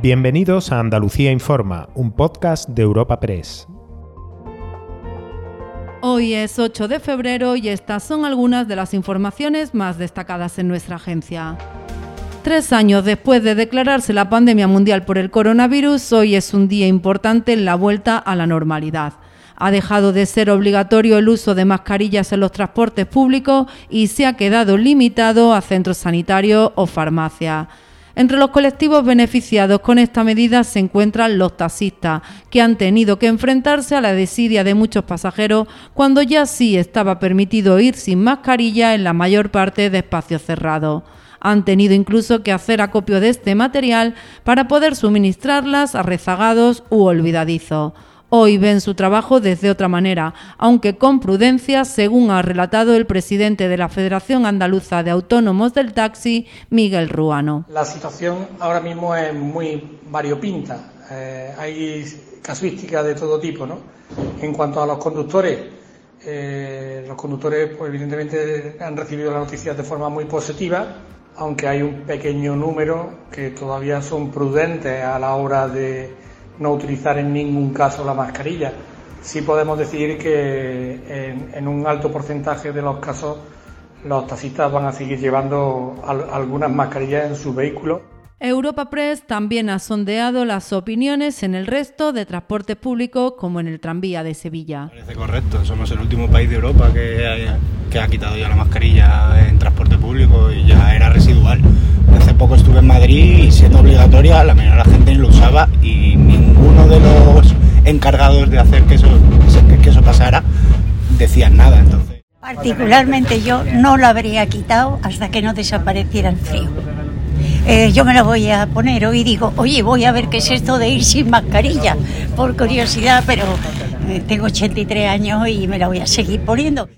Bienvenidos a Andalucía Informa, un podcast de Europa Press. Hoy es 8 de febrero y estas son algunas de las informaciones más destacadas en nuestra agencia. Tres años después de declararse la pandemia mundial por el coronavirus, hoy es un día importante en la vuelta a la normalidad. Ha dejado de ser obligatorio el uso de mascarillas en los transportes públicos y se ha quedado limitado a centros sanitarios o farmacias. Entre los colectivos beneficiados con esta medida se encuentran los taxistas, que han tenido que enfrentarse a la desidia de muchos pasajeros cuando ya sí estaba permitido ir sin mascarilla en la mayor parte de espacios cerrados. Han tenido incluso que hacer acopio de este material para poder suministrarlas a rezagados u olvidadizos. Hoy ven su trabajo desde otra manera, aunque con prudencia, según ha relatado el presidente de la Federación Andaluza de Autónomos del Taxi, Miguel Ruano. La situación ahora mismo es muy variopinta. Eh, hay casuísticas de todo tipo, ¿no? En cuanto a los conductores, eh, los conductores, pues, evidentemente, han recibido las noticias de forma muy positiva, aunque hay un pequeño número que todavía son prudentes a la hora de no utilizar en ningún caso la mascarilla. Sí podemos decir que en, un alto porcentaje de los casos los taxistas van a seguir llevando algunas mascarillas en su vehículo. Europa Press también ha sondeado las opiniones en el resto de transportes públicos, como en el tranvía de Sevilla. Parece correcto, somos el último país de Europa que, que ha quitado ya la mascarilla en transporte público y ya era residual. Hace poco estuve en Madrid y siendo obligatoria, la mayoría de la gente lo usaba y ninguno de los encargados de hacer que eso, que eso pasara decían nada. Entonces. Particularmente yo no lo habría quitado hasta que no desapareciera el frío. Eh, yo me lo voy a poner hoy y digo, oye, voy a ver qué es esto de ir sin mascarilla, por curiosidad, pero eh, tengo 83 años y me la voy a seguir poniendo.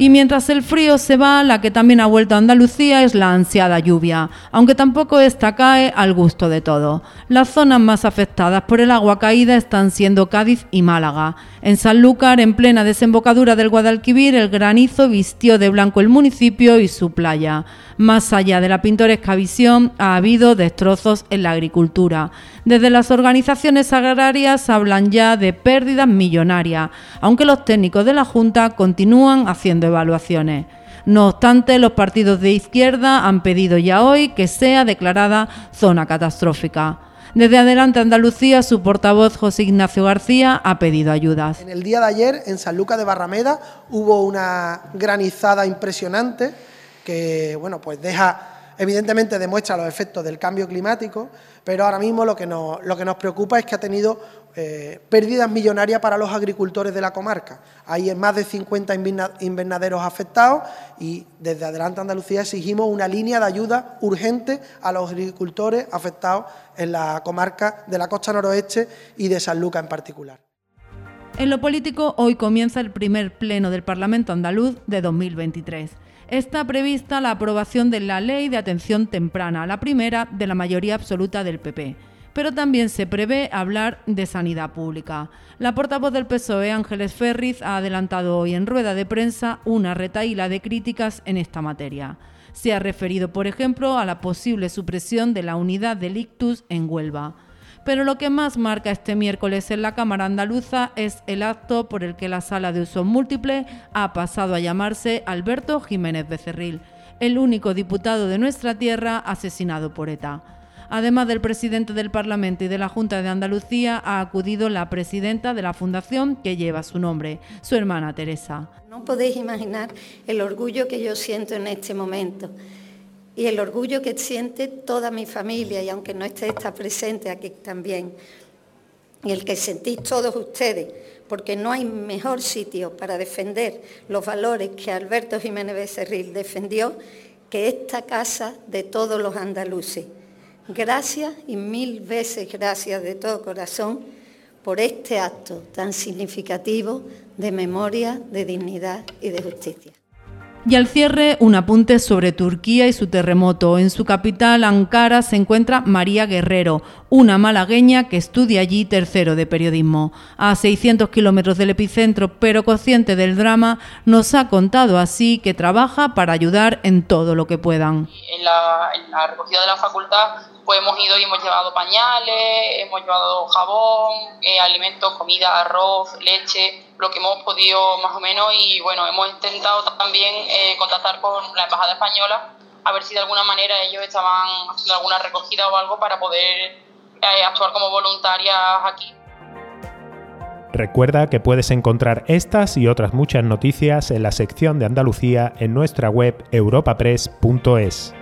Y mientras el frío se va, la que también ha vuelto a Andalucía es la ansiada lluvia, aunque tampoco esta cae al gusto de todo. Las zonas más afectadas por el agua caída están siendo Cádiz y Málaga. En Sanlúcar, en plena desembocadura del Guadalquivir, el granizo vistió de blanco el municipio y su playa. Más allá de la pintoresca visión, ha habido destrozos en la agricultura. Desde las organizaciones agrarias hablan ya de pérdidas millonarias, aunque los técnicos de la Junta continúan haciendo evaluaciones. No obstante, los partidos de izquierda han pedido ya hoy que sea declarada zona catastrófica. Desde Adelante Andalucía, su portavoz José Ignacio García ha pedido ayudas. En el día de ayer, en San Lucas de Barrameda, hubo una granizada impresionante que, bueno, pues deja, evidentemente demuestra los efectos del cambio climático, pero ahora mismo lo que nos, lo que nos preocupa es que ha tenido eh, pérdidas millonarias para los agricultores de la comarca. Hay más de 50 invernaderos afectados y desde Adelante Andalucía exigimos una línea de ayuda urgente a los agricultores afectados en la comarca de la costa noroeste y de San Lucas en particular. En lo político, hoy comienza el primer pleno del Parlamento andaluz de 2023 está prevista la aprobación de la Ley de Atención Temprana, la primera de la mayoría absoluta del PP pero también se prevé hablar de sanidad pública. La portavoz del PSOE, Ángeles Ferriz, ha adelantado hoy en rueda de prensa una retaíla de críticas en esta materia. Se ha referido, por ejemplo, a la posible supresión de la unidad del ictus en Huelva. Pero lo que más marca este miércoles en la Cámara Andaluza es el acto por el que la sala de uso múltiple ha pasado a llamarse Alberto Jiménez Becerril, el único diputado de nuestra tierra asesinado por ETA. Además del presidente del Parlamento y de la Junta de Andalucía, ha acudido la presidenta de la fundación que lleva su nombre, su hermana Teresa. No podéis imaginar el orgullo que yo siento en este momento y el orgullo que siente toda mi familia, y aunque no esté está presente aquí también, y el que sentís todos ustedes, porque no hay mejor sitio para defender los valores que Alberto Jiménez Becerril defendió que esta casa de todos los andaluces. Gracias y mil veces gracias de todo corazón por este acto tan significativo de memoria, de dignidad y de justicia. Y al cierre, un apunte sobre Turquía y su terremoto. En su capital, Ankara, se encuentra María Guerrero, una malagueña que estudia allí tercero de periodismo. A 600 kilómetros del epicentro, pero consciente del drama, nos ha contado así que trabaja para ayudar en todo lo que puedan. En la, recogida de la facultad, pues hemos ido y hemos llevado pañales, hemos llevado jabón, eh, alimentos, comida, arroz, leche lo que hemos podido más o menos y bueno, hemos intentado también eh, contactar con la Embajada Española a ver si de alguna manera ellos estaban haciendo alguna recogida o algo para poder eh, actuar como voluntarias aquí. Recuerda que puedes encontrar estas y otras muchas noticias en la sección de Andalucía en nuestra web europapress.es.